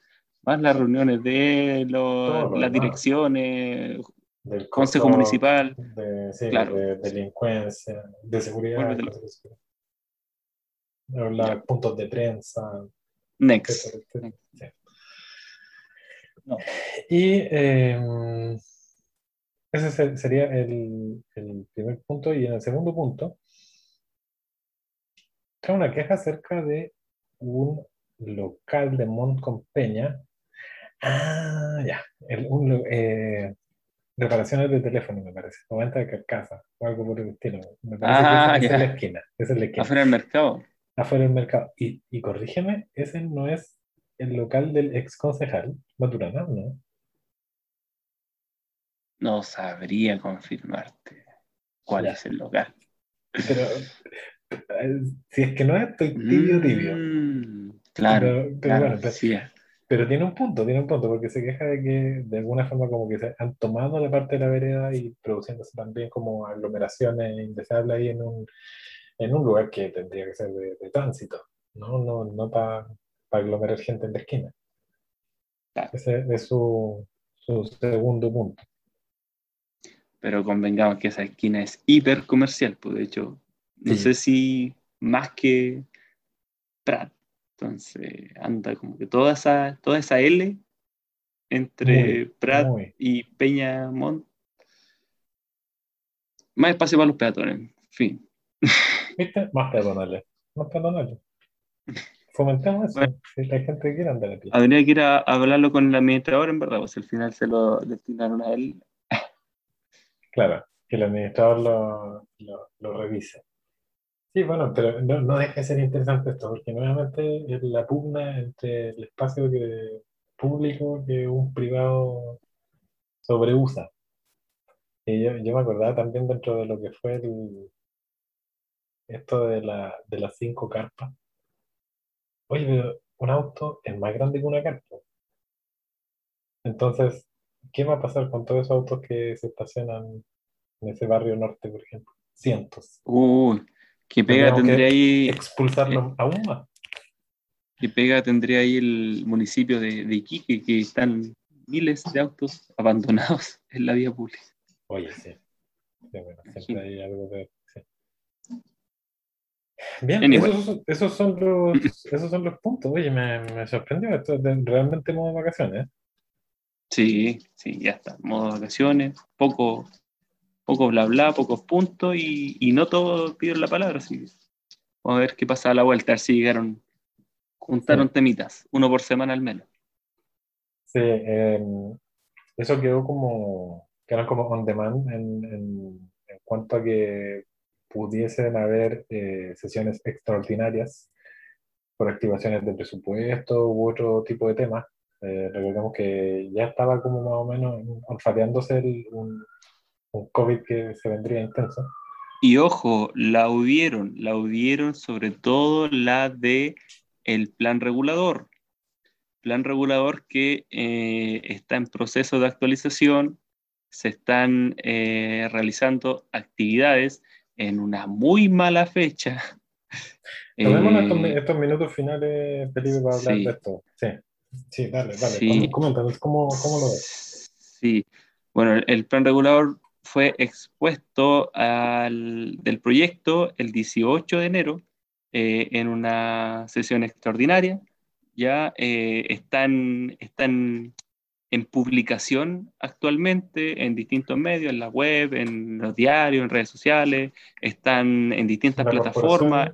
más las reuniones de las direcciones, del consejo municipal, de, de, delincuencia, de seguridad, los puntos de prensa. Next. Y em, ese sería el, primer punto. Y en el segundo punto, trae una queja acerca de un local de Mont Peña. Ah, ya. Eh, reparaciones de teléfono, me parece. O venta de carcasa o algo por el estilo. Me parece que ah, es, la esquina. Es la esquina. Afuera del mercado. Afuera del mercado. Y, y corrígeme, ese no es el local del ex concejal Maturana, ¿no? No sabría confirmarte cuál es el local. Pero eh, si es que no es, estoy tibio, tibio. Mm, claro, pero, pero, tiene un punto, tiene un punto, porque se queja de que de alguna forma como que se han tomado la parte de la vereda y produciéndose también como aglomeraciones indeseables ahí en un, en un lugar que tendría que ser de, tránsito, no, no, no para aglomerar gente en la esquina. Ese es su, segundo punto. Pero convengamos que esa esquina es hiper comercial, pues de hecho, no sé si más que Prat. Entonces anda como que toda esa, toda esa L entre Prat y Peñamont. Más espacio para los peatones, fin. ¿Viste? Más peatonales. Más peatonales. Fomentemos eso, si la gente quiere andar a pie. Habría que ir a, hablarlo con el administrador, en verdad, pues al final se lo destinaron a él. Claro, que el administrador lo, lo, lo revise. Sí, bueno, pero no, no, deja de ser interesante esto, porque nuevamente es la pugna entre el espacio que, público que un privado sobreusa. Y yo, yo me acordaba también dentro de lo que fue el, esto de, la, de las cinco carpas Oye, pero un auto es más grande que una carpa. Entonces, ¿qué va a pasar con todos esos autos que se estacionan en ese barrio norte, por ejemplo? Cientos. Uy, ¿qué pega tendría ahí? Expulsarlos eh, aún más. ¿Qué pega tendría ahí el municipio de, de Iquique, que están miles de autos abandonados en la vía pública? Oye, sí. sí bueno, siempre hay algo de Bien, esos, son los, esos son los puntos. Oye, me, me sorprendió. Esto es realmente modo vacaciones. Sí, sí, ya está. Modo vacaciones, poco, poco bla bla, pocos puntos y, y no todos piden la palabra. Así vamos a ver qué pasa a la vuelta, a ver si llegaron, juntaron temitas, uno por semana al menos. Sí, em, eso quedó como, quedaron como on demand en, en, en cuanto a que pudiesen haber eh, sesiones extraordinarias por activaciones de presupuesto u otro tipo de temas. Eh, recordemos que ya estaba como más o menos olfateándose un, un COVID que se vendría intenso. Y ojo, la hubieron, la hubieron sobre todo la de el plan regulador. Plan regulador que eh, está en proceso de actualización, se están eh, realizando actividades en una muy mala fecha. Tenemos eh, estos, minutos finales, Felipe, para hablar de esto. Sí, sí, dale, dale. Coméntanos, ¿cómo, ¿cómo, lo ves? Sí, bueno, el plan regulador fue expuesto al, del proyecto el 18 de enero eh, en una sesión extraordinaria. Ya eh, están, están en publicación actualmente en distintos medios, en la web, en los diarios, en redes sociales, están en distintas plataformas,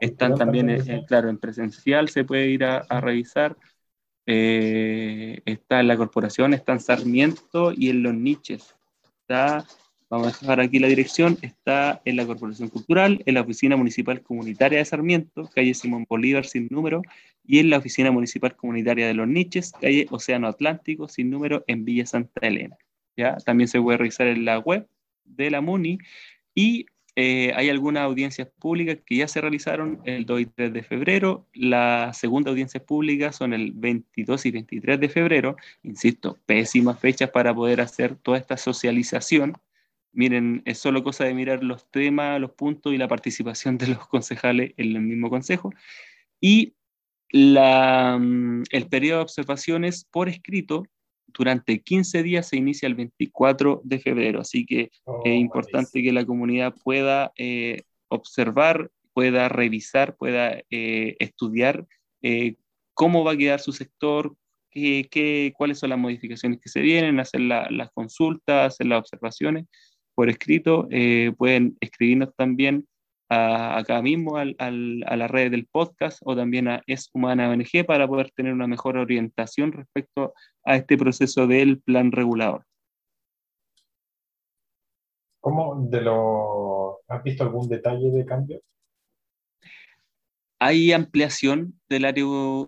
están también, eh, claro, en presencial se puede ir a, revisar. está en la corporación, está en Sarmiento y en los niches vamos a dejar aquí la dirección, está en la Corporación Cultural, en la Oficina Municipal Comunitaria de Sarmiento, calle Simón Bolívar sin número, y en la Oficina Municipal Comunitaria de Los Niches, calle Océano Atlántico sin número en Villa Santa Elena. ¿ya? También se puede revisar en la web de la MUNI y eh, hay algunas audiencias públicas que ya se realizaron el 2 y 3 de febrero. La segunda audiencia pública son el 22 y 23 de febrero. Insisto, pésimas fechas para poder hacer toda esta socialización. Miren, es solo cosa de mirar los temas, los puntos y la participación de los concejales en el mismo consejo. Y la, mm, el periodo de observaciones por escrito durante 15 días se inicia el 24 de febrero, así que oh, es importante que la comunidad pueda eh, observar, pueda revisar, pueda eh, estudiar eh, cómo va a quedar su sector, qué, qué, cuáles son las modificaciones que se vienen, hacer las consultas, hacer las observaciones por escrito. pueden escribirnos también acá mismo al, al, a la red del podcast o también a Es Humana ONG para poder tener una mejor orientación respecto a este proceso del plan regulador. ¿Cómo de lo has visto algún detalle de cambio? Hay ampliación del área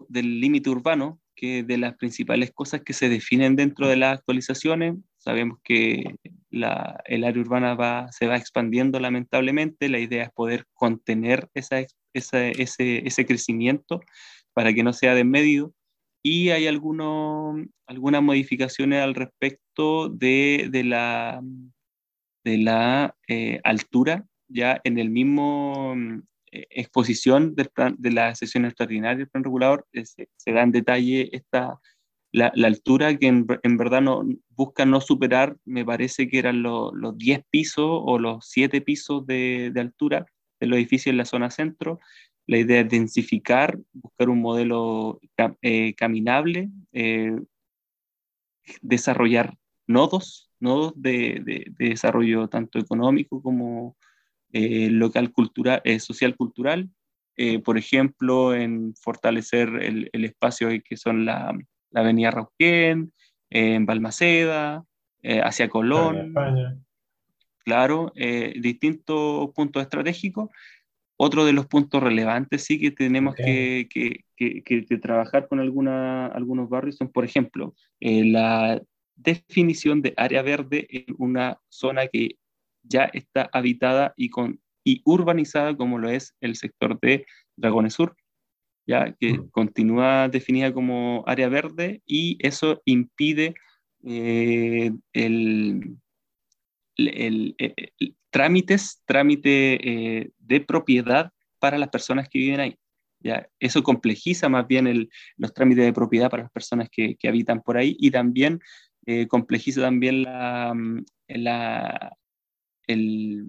del límite urbano, que de las principales cosas que se definen dentro de las actualizaciones. Sabemos que la, el área urbana va, se va expandiendo lamentablemente. La idea es poder contener esa, esa, ese, ese, crecimiento para que no sea desmedido. Y hay algunos, algunas modificaciones al respecto de, de la, de la eh, altura, ya en el mismo eh, exposición del de la sesión extraordinaria del plan regulador, eh, se, se, da en detalle esta, la, la altura que en, en, verdad no, busca no superar, me parece que eran los 10 pisos o los 7 pisos de, de, altura de los edificios en la zona centro. La idea es densificar, buscar un modelo eh, caminable, desarrollar nodos, nodos de, de, de desarrollo tanto económico como eh, local cultural, eh, social cultural, eh, por ejemplo, en fortalecer el, el espacio que son la, la Avenida Rauquén, en Balmaceda, hacia Colón. Claro, distintos puntos estratégicos. Otro de los puntos relevantes sí que tenemos que, que, que, que, trabajar con alguna, algunos barrios son, por ejemplo, la definición de área verde en una zona que ya está habitada y, con, y urbanizada como lo es el sector de Dragones Sur, ya que continúa definida como área verde y eso impide eh, el, el, trámites, trámite eh, de propiedad para las personas que viven ahí. ¿ya? Eso complejiza más bien los trámites de propiedad para las personas que, que habitan por ahí y también eh, complejiza también la, la, el,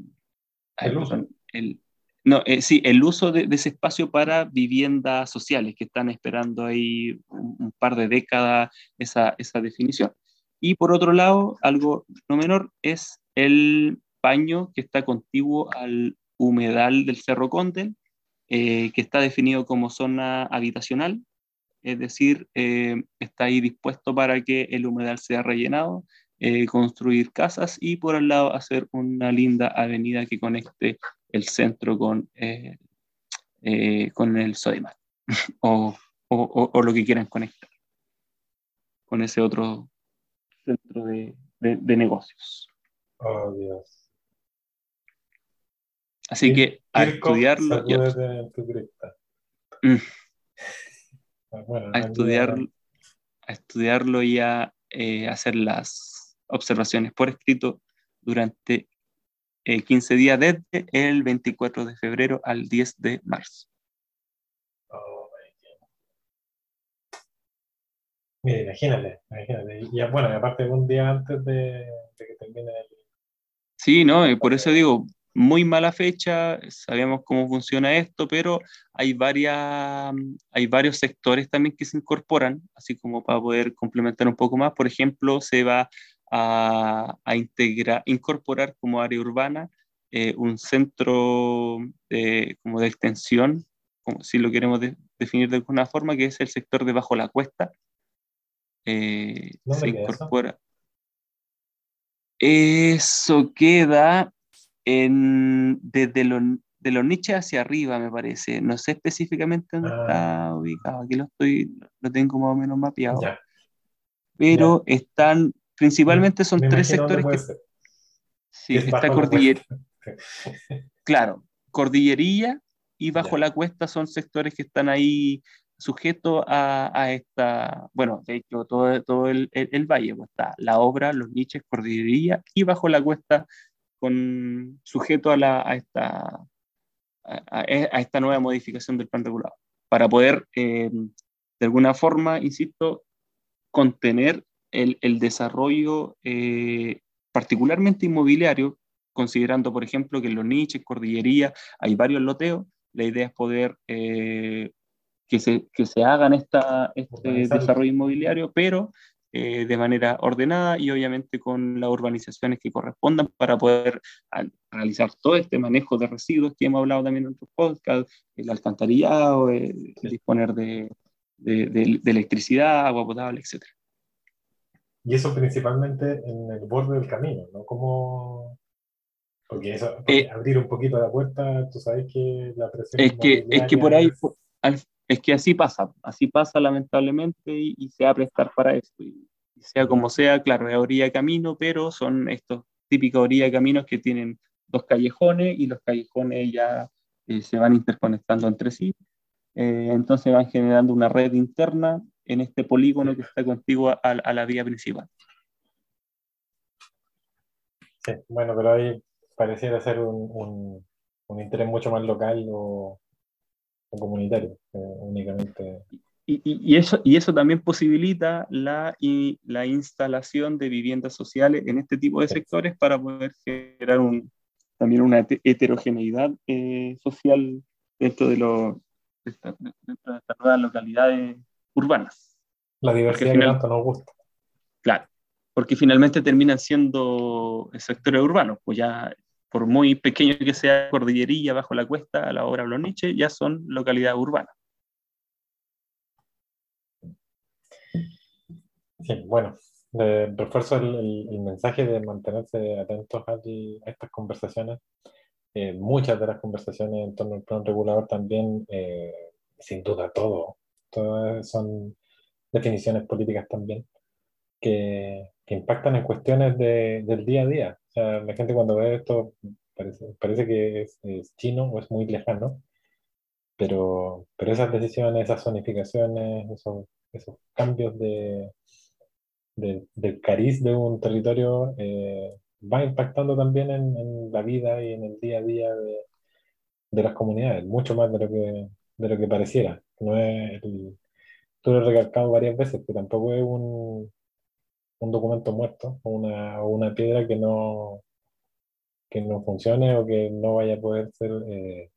el uso. El, no, eh, sí, el uso de, ese espacio para viviendas sociales que están esperando ahí un, par de décadas esa, esa, definición. Y por otro lado, algo no menor es el paño que está contiguo al humedal del Cerro Conde, eh, que está definido como zona habitacional, es decir, eh, está ahí dispuesto para que el humedal sea rellenado eh, construir casas y por al lado hacer una linda avenida que conecte el centro con, eh, eh, con el Sodimac o, o, o, lo que quieran conectar con ese otro centro de, de, negocios. Oh, Dios. Así que a estudiarlo. Mm. Ah, a, estudiar, a estudiarlo y a eh, hacer las observaciones por escrito durante 15 eh, días desde el 24 de febrero al 10 de marzo. Oh, Mira, imagínate, imagínate. Y bueno, aparte un día antes de, que termine el... Sí, no, y por eso digo, muy mala fecha, sabemos cómo funciona esto, pero hay, varias, hay varios sectores también que se incorporan, así como para poder complementar un poco más. Por ejemplo, se va a, a integrar, incorporar como área urbana eh, un centro de, como de extensión, como si lo queremos definir de alguna forma, que es el sector de bajo la cuesta. Eh, se incorpora. Eso? queda en, desde los de los niches hacia arriba, me parece. No sé específicamente dónde está ah. ubicado. Aquí lo estoy, lo tengo más o menos mapeado. Pero están, principalmente son tres sectores que. Sí, está cordillera. claro, cordillería y bajo la cuesta son sectores que están ahí sujetos a, esta, bueno, de hecho, todo, todo el, el, valle, pues está la obra, los niches, cordillería y bajo la cuesta con sujeto a, la, a, esta, a, esta nueva modificación del plan regulado, para poder, eh, de alguna forma, insisto, contener el, el desarrollo eh, particularmente inmobiliario, considerando, por ejemplo, que en los niches, cordillería, hay varios loteos, la idea es poder eh, que, se, que se hagan esta, este desarrollo inmobiliario, pero eh, de manera ordenada y obviamente con las urbanizaciones que correspondan para poder realizar todo este manejo de residuos que hemos hablado también en otros podcasts, el alcantarillado, el, disponer de, de, electricidad, agua potable, etc. Y eso principalmente en el borde del camino, ¿no? Como... Porque eso, eh, abrir un poquito la puerta, tú sabes que la presión... Es que, es que por ahí, es que así pasa, así pasa lamentablemente y, se va a prestar para esto. Y, sea como sea, claro, es orilla de camino, pero son estos típicos orilla de caminos que tienen dos callejones y los callejones ya eh, se van interconectando entre sí. Eh, entonces van generando una red interna en este polígono que está contigo a, la vía principal. Sí, bueno, pero ahí pareciera ser un, un interés mucho más local o, comunitario, eh, únicamente. Y, y, eso, y eso también posibilita la, y, la instalación de viviendas sociales en este tipo de sectores para poder generar un, también una heterogeneidad eh, social dentro de, lo, dentro de estas nuevas localidades urbanas. La diversidad que tanto nos gusta. Claro, porque finalmente terminan siendo sectores urbanos, pues ya por muy pequeño que sea Cordillería, bajo la cuesta, a la obra Bloniche, ya son localidades urbanas. Sí, bueno, refuerzo el, mensaje de mantenerse atentos a, estas conversaciones. Eh, muchas de las conversaciones en torno al plan regulador también, eh, sin duda todo, son definiciones políticas también, que, que impactan en cuestiones de, del día a día la gente cuando ve esto parece, parece que es, chino o es muy lejano, pero, pero esas decisiones, esas zonificaciones, esos, esos cambios de, del cariz de un territorio eh, va impactando también en, la vida y en el día a día de, de, las comunidades, mucho más de lo que, de lo que pareciera. No es tú lo has recalcado varias veces, que tampoco es un, un documento muerto o una, una, piedra que no, que no funcione o que no vaya a poder ser eh,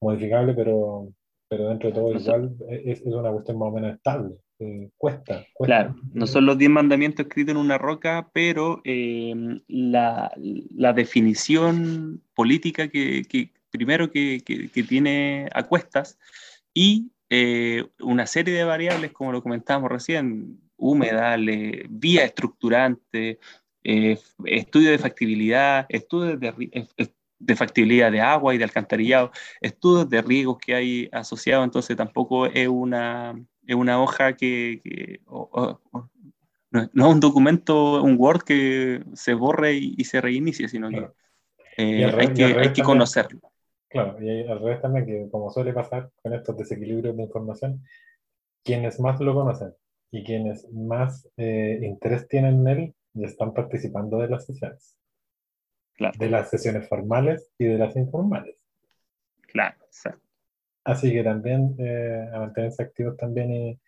modificable, pero, pero dentro de todo igual es, es, una cuestión más o menos estable. Eh, cuesta, Claro, no son los diez mandamientos escritos en una roca, pero eh, la, la, definición política que, que primero que, que, tiene a cuestas y una serie de variables, como lo comentábamos recién, humedales, vía estructurante, eh, estudio de factibilidad, estudio de, de factibilidad de agua y de alcantarillado, estudios de riesgos que hay asociados, entonces tampoco es una, es una hoja que, no, es un documento, un Word que se borre y, se reinicie, sino que eh, hay que, hay que conocerlo. Claro, y al revés también, que como suele pasar con estos desequilibrios de información, quienes más lo conocen y quienes más eh, interés tienen en él, ya están participando de las sesiones. Claro. De las sesiones formales y de las informales. Claro, exacto. Así que también eh, a mantenerse activos también y,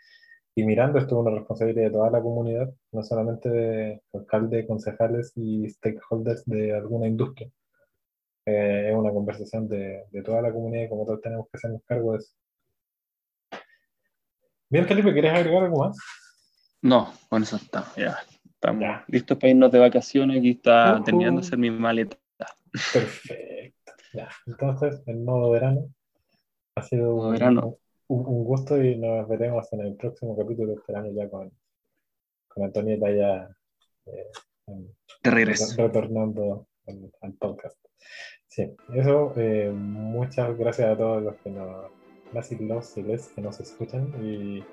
y, mirando, esto es una responsabilidad de toda la comunidad, no solamente de alcaldes, concejales y stakeholders de alguna industria. Eh, es una conversación de, de, toda la comunidad y como todos tenemos que hacernos cargo de eso. Bien, Felipe, ¿quieres agregar algo más? No, con eso estamos, ya. Estamos listos para irnos de vacaciones. Aquí está terminando de hacer mi maleta. Perfecto. Ya. Entonces, el modo verano ha sido un, verano. Un, gusto y nos veremos en el próximo capítulo. Esperamos ya con, con Antonieta ya eh, de regreso. Retornando al, podcast. Sí, eso. Eh, muchas gracias a todos los que nos las y los y les que nos escuchan y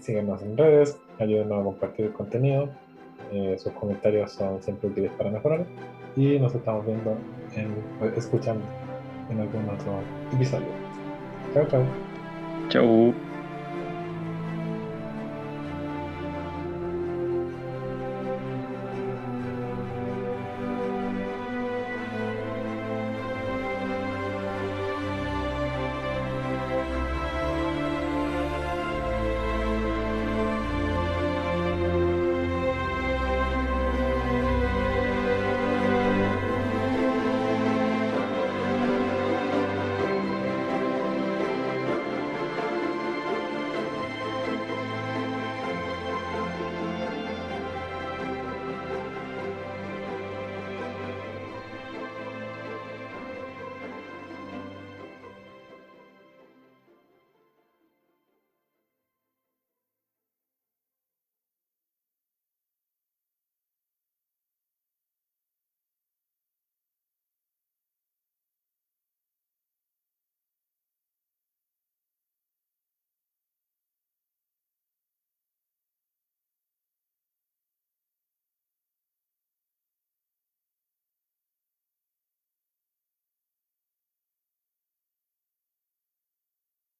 síguenos en redes, ayúdenos a compartir el contenido. Eh, sus comentarios son siempre útiles para mejorar y nos estamos viendo, en, escuchando en algún otro episodio. Chao, chao. Chao.